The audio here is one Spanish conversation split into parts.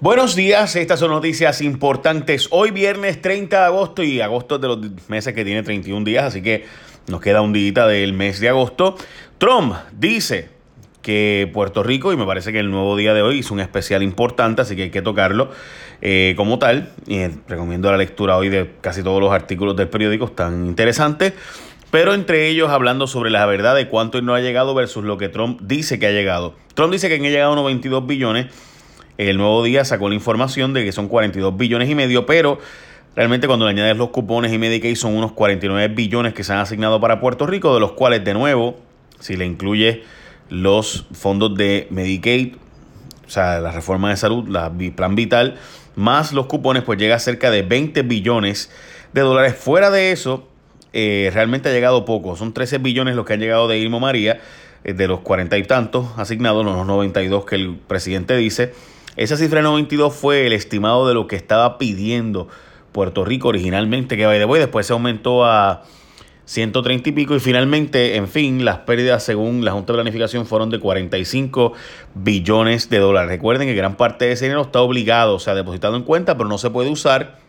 Buenos días, estas son noticias importantes. Hoy viernes 30 de agosto y agosto es de los meses que tiene 31 días, así que nos queda un día del mes de agosto. Trump dice que Puerto Rico, y me parece que el nuevo día de hoy hizo un especial importante, así que hay que tocarlo eh, como tal. Y eh, recomiendo la lectura hoy de casi todos los artículos del periódico, están interesantes. Pero entre ellos hablando sobre la verdad de cuánto no ha llegado versus lo que Trump dice que ha llegado. Trump dice que han llegado unos 22 billones el nuevo día sacó la información de que son 42 billones y medio, pero realmente cuando le añades los cupones y Medicaid son unos 49 billones que se han asignado para Puerto Rico, de los cuales de nuevo, si le incluye los fondos de Medicaid, o sea, la reforma de salud, la plan vital, más los cupones, pues llega a cerca de 20 billones de dólares. Fuera de eso, eh, realmente ha llegado poco. Son 13 billones los que han llegado de Irmo María, eh, de los 40 y tantos asignados, los 92 que el presidente dice. Esa cifra de 92 fue el estimado de lo que estaba pidiendo Puerto Rico originalmente, que vaya de después se aumentó a 130 y pico y finalmente, en fin, las pérdidas según la Junta de Planificación fueron de 45 billones de dólares. Recuerden que gran parte de ese dinero está obligado, o sea, depositado en cuenta, pero no se puede usar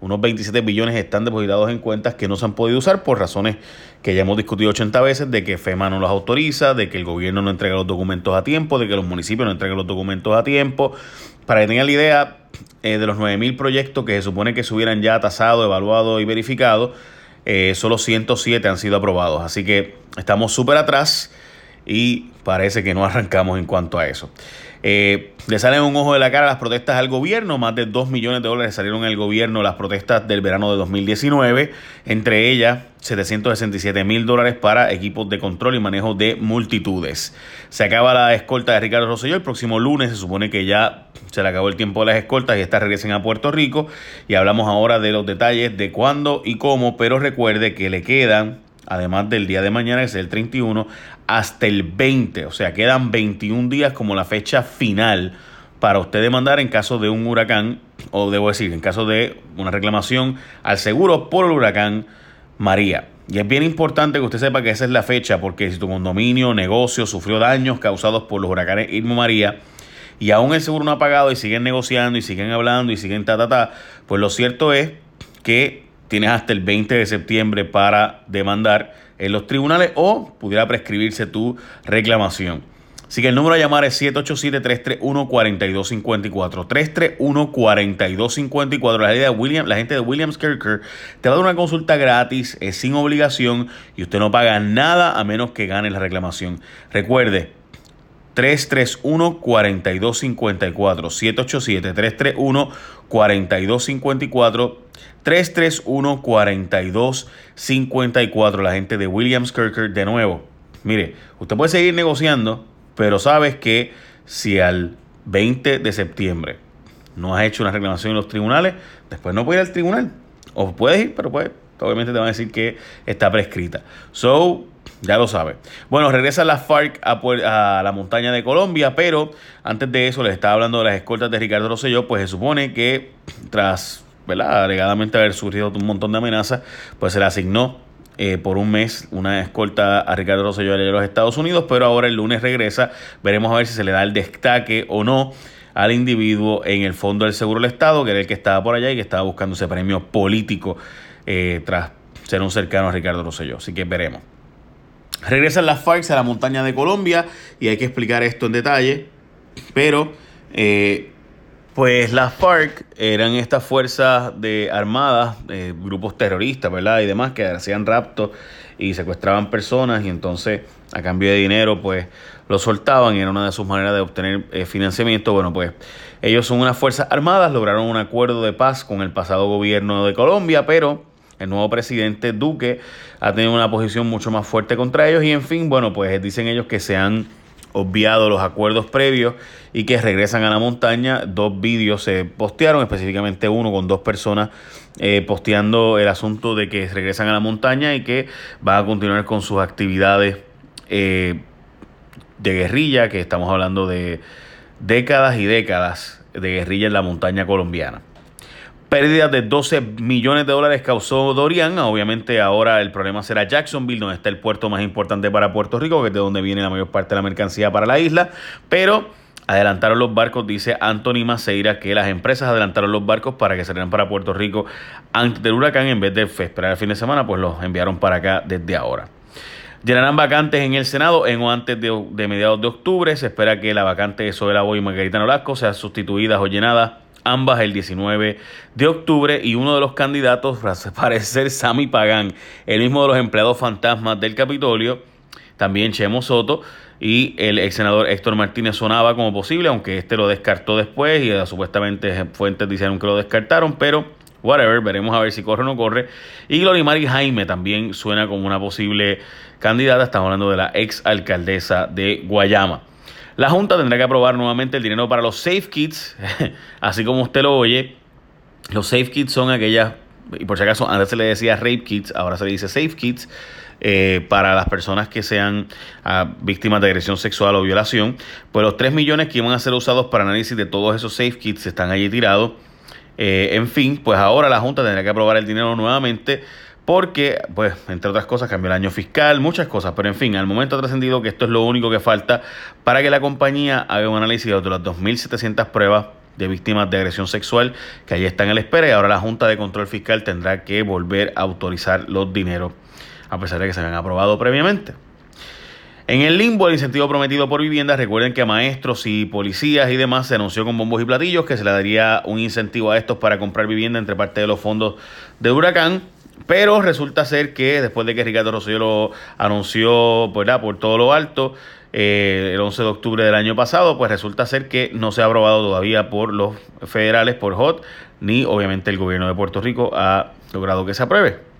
unos 27 billones están depositados en cuentas que no se han podido usar por razones que ya hemos discutido 80 veces, de que FEMA no los autoriza, de que el gobierno no entrega los documentos a tiempo, de que los municipios no entregan los documentos a tiempo. Para que tengan la idea, eh, de los 9.000 proyectos que se supone que se hubieran ya tasado, evaluado y verificado, eh, solo 107 han sido aprobados. Así que estamos súper atrás y parece que no arrancamos en cuanto a eso. Eh, le salen un ojo de la cara las protestas al gobierno. Más de 2 millones de dólares salieron al gobierno las protestas del verano de 2019. Entre ellas, 767 mil dólares para equipos de control y manejo de multitudes. Se acaba la escolta de Ricardo Rosselló. El próximo lunes se supone que ya se le acabó el tiempo de las escoltas y estas regresen a Puerto Rico. Y hablamos ahora de los detalles de cuándo y cómo. Pero recuerde que le quedan además del día de mañana, que es el 31, hasta el 20. O sea, quedan 21 días como la fecha final para usted demandar en caso de un huracán, o debo decir, en caso de una reclamación al seguro por el huracán María. Y es bien importante que usted sepa que esa es la fecha, porque si tu condominio, negocio sufrió daños causados por los huracanes Irma María, y aún el seguro no ha pagado y siguen negociando y siguen hablando y siguen ta, ta, ta, pues lo cierto es que tienes hasta el 20 de septiembre para demandar en los tribunales o pudiera prescribirse tu reclamación. Así que el número a llamar es 787-331-4254. 331-4254. La, de William, la gente de Williams Kirker te va a dar una consulta gratis, es sin obligación y usted no paga nada a menos que gane la reclamación. Recuerde, 331-4254. 787-331-4254. 331-4254. La gente de Williams Kirker, de nuevo. Mire, usted puede seguir negociando, pero sabes que si al 20 de septiembre no has hecho una reclamación en los tribunales, después no puedes ir al tribunal. O puedes ir, pero pues obviamente te van a decir que está prescrita. So, ya lo sabe. Bueno, regresa la FARC a, la montaña de Colombia, pero antes de eso les estaba hablando de las escoltas de Ricardo Rosselló, pues se supone que tras, ¿verdad? Alegadamente haber surgido un montón de amenazas, pues se le asignó eh, por un mes una escolta a Ricardo Rosselló de los Estados Unidos, pero ahora el lunes regresa. Veremos a ver si se le da el destaque o no al individuo en el Fondo del Seguro del Estado, que era el que estaba por allá y que estaba buscando ese premio político eh, tras ser un cercano a Ricardo Rosselló. Así que veremos. Regresan las FARC a la montaña de Colombia y hay que explicar esto en detalle, pero eh, pues las FARC eran estas fuerzas de armadas, grupos terroristas, ¿verdad? Y demás que hacían raptos y secuestraban personas y entonces a cambio de dinero pues lo soltaban y era una de sus maneras de obtener eh, financiamiento. Bueno, pues ellos son unas fuerzas armadas, lograron un acuerdo de paz con el pasado gobierno de Colombia, pero el nuevo presidente Duque ha tenido una posición mucho más fuerte contra ellos y en fin, bueno, pues dicen ellos que se han obviado los acuerdos previos y que regresan a la montaña. Dos vídeos se postearon, específicamente uno con dos personas eh, posteando el asunto de que regresan a la montaña y que van a continuar con sus actividades eh, de guerrilla, que estamos hablando de décadas y décadas de guerrilla en la montaña colombiana. Pérdidas de 12 millones de dólares causó Dorian. Obviamente ahora el problema será Jacksonville, donde está el puerto más importante para Puerto Rico, que es de donde viene la mayor parte de la mercancía para la isla. Pero adelantaron los barcos, dice Anthony Maceira, que las empresas adelantaron los barcos para que salieran para Puerto Rico antes del huracán, en vez de esperar el fin de semana, pues los enviaron para acá desde ahora. Llenarán vacantes en el Senado en o antes de, mediados de octubre. Se espera que la vacante de Soela Boy y Margarita Nolasco sean sustituidas o llenadas ambas el 19 de octubre y uno de los candidatos parece ser Sammy Pagán, el mismo de los empleados fantasmas del Capitolio, también Chemo Soto y el ex senador Héctor Martínez sonaba como posible, aunque este lo descartó después y supuestamente fuentes dijeron que lo descartaron, pero whatever, veremos a ver si corre o no corre. Y Glorimari Jaime también suena como una posible candidata, estamos hablando de la ex alcaldesa de Guayama. La Junta tendrá que aprobar nuevamente el dinero para los Safe Kits, así como usted lo oye. Los Safe Kits son aquellas, y por si acaso antes se le decía Rape Kits, ahora se le dice Safe Kits, eh, para las personas que sean ah, víctimas de agresión sexual o violación. Pues los 3 millones que iban a ser usados para análisis de todos esos Safe Kits están allí tirados. Eh, en fin, pues ahora la Junta tendrá que aprobar el dinero nuevamente porque, pues, entre otras cosas, cambió el año fiscal, muchas cosas, pero en fin, al momento ha trascendido que esto es lo único que falta para que la compañía haga un análisis de las 2.700 pruebas de víctimas de agresión sexual que allí están en la espera y ahora la Junta de Control Fiscal tendrá que volver a autorizar los dineros a pesar de que se habían aprobado previamente. En el limbo, el incentivo prometido por vivienda, recuerden que a maestros y policías y demás se anunció con bombos y platillos que se le daría un incentivo a estos para comprar vivienda entre parte de los fondos de huracán. Pero resulta ser que después de que Ricardo Rosselló lo anunció pues, por todo lo alto eh, el 11 de octubre del año pasado, pues resulta ser que no se ha aprobado todavía por los federales, por HOT, ni obviamente el gobierno de Puerto Rico ha logrado que se apruebe.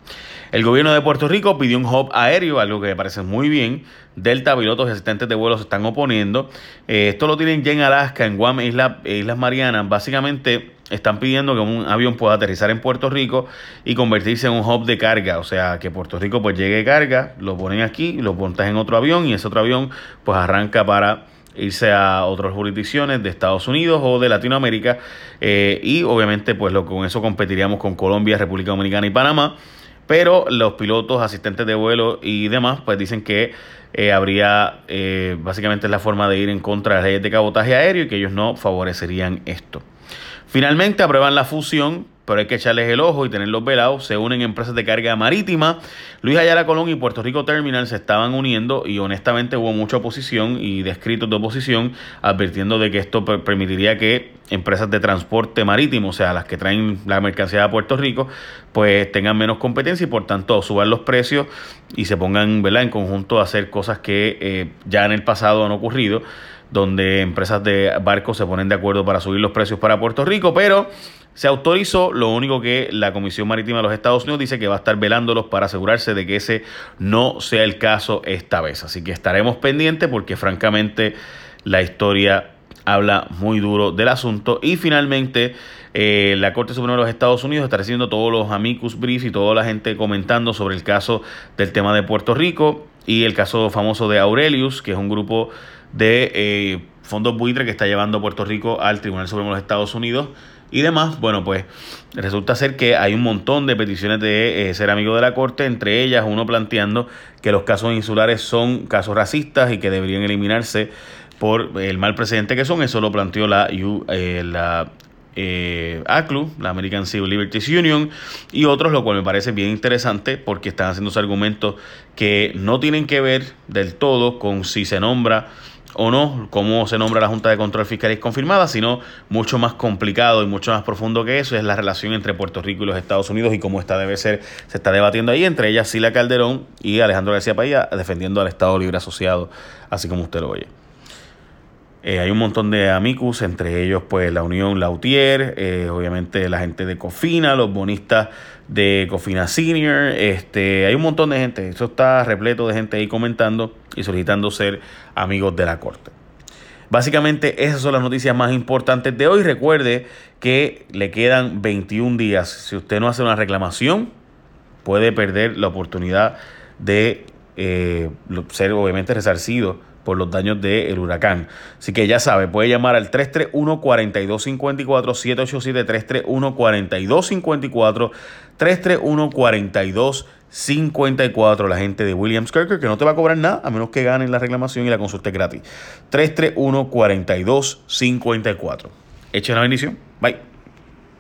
El gobierno de Puerto Rico pidió un hub aéreo, algo que me parece muy bien. Delta, pilotos y asistentes de vuelo se están oponiendo. Eh, esto lo tienen ya en Alaska, en Guam, Isla, Islas Marianas. Básicamente están pidiendo que un avión pueda aterrizar en Puerto Rico y convertirse en un hub de carga. O sea, que Puerto Rico pues llegue carga, lo ponen aquí, lo montas en otro avión y ese otro avión pues arranca para irse a otras jurisdicciones de Estados Unidos o de Latinoamérica eh, y obviamente pues lo, con eso competiríamos con Colombia, República Dominicana y Panamá pero los pilotos, asistentes de vuelo y demás, pues dicen que eh, habría eh, básicamente la forma de ir en contra de las leyes de cabotaje aéreo y que ellos no favorecerían esto. Finalmente aprueban la fusión pero hay que echarles el ojo y tenerlos velados. Se unen empresas de carga marítima. Luis Ayala Colón y Puerto Rico Terminal se estaban uniendo y honestamente hubo mucha oposición y descritos de oposición advirtiendo de que esto permitiría que empresas de transporte marítimo, o sea, las que traen la mercancía a Puerto Rico, pues tengan menos competencia y por tanto suban los precios y se pongan ¿verdad? en conjunto a hacer cosas que eh, ya en el pasado han ocurrido donde empresas de barcos se ponen de acuerdo para subir los precios para Puerto Rico, pero se autorizó, lo único que la Comisión Marítima de los Estados Unidos dice que va a estar velándolos para asegurarse de que ese no sea el caso esta vez. Así que estaremos pendientes porque francamente la historia habla muy duro del asunto. Y finalmente, eh, la Corte Suprema de los Estados Unidos está recibiendo todos los amicus briefs y toda la gente comentando sobre el caso del tema de Puerto Rico y el caso famoso de Aurelius, que es un grupo de eh, fondos buitre que está llevando Puerto Rico al Tribunal Supremo de los Estados Unidos y demás. Bueno, pues resulta ser que hay un montón de peticiones de eh, ser amigo de la Corte, entre ellas uno planteando que los casos insulares son casos racistas y que deberían eliminarse por el mal precedente que son. Eso lo planteó la, eh, la eh, ACLU, la American Civil Liberties Union, y otros, lo cual me parece bien interesante porque están haciendo argumentos que no tienen que ver del todo con si se nombra o no, cómo se nombra la Junta de Control Fiscal es confirmada, sino mucho más complicado y mucho más profundo que eso es la relación entre Puerto Rico y los Estados Unidos y cómo esta debe ser, se está debatiendo ahí, entre ellas Sila Calderón y Alejandro García Paía defendiendo al Estado Libre Asociado, así como usted lo oye. Eh, hay un montón de amicus, entre ellos pues la Unión Lautier, eh, obviamente la gente de Cofina, los bonistas de Cofina Senior, este, hay un montón de gente, eso está repleto de gente ahí comentando y solicitando ser amigos de la Corte. Básicamente esas son las noticias más importantes de hoy. Recuerde que le quedan 21 días. Si usted no hace una reclamación, puede perder la oportunidad de eh, ser obviamente resarcido por los daños del huracán. Así que ya sabe, puede llamar al 331-4254, 787-331-4254, 331-4254. 54, la gente de Williams Kirker, que no te va a cobrar nada a menos que ganen la reclamación y la consulte gratis. 331 4254. Echen la bendición. Bye.